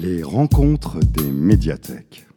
Les rencontres des médiathèques.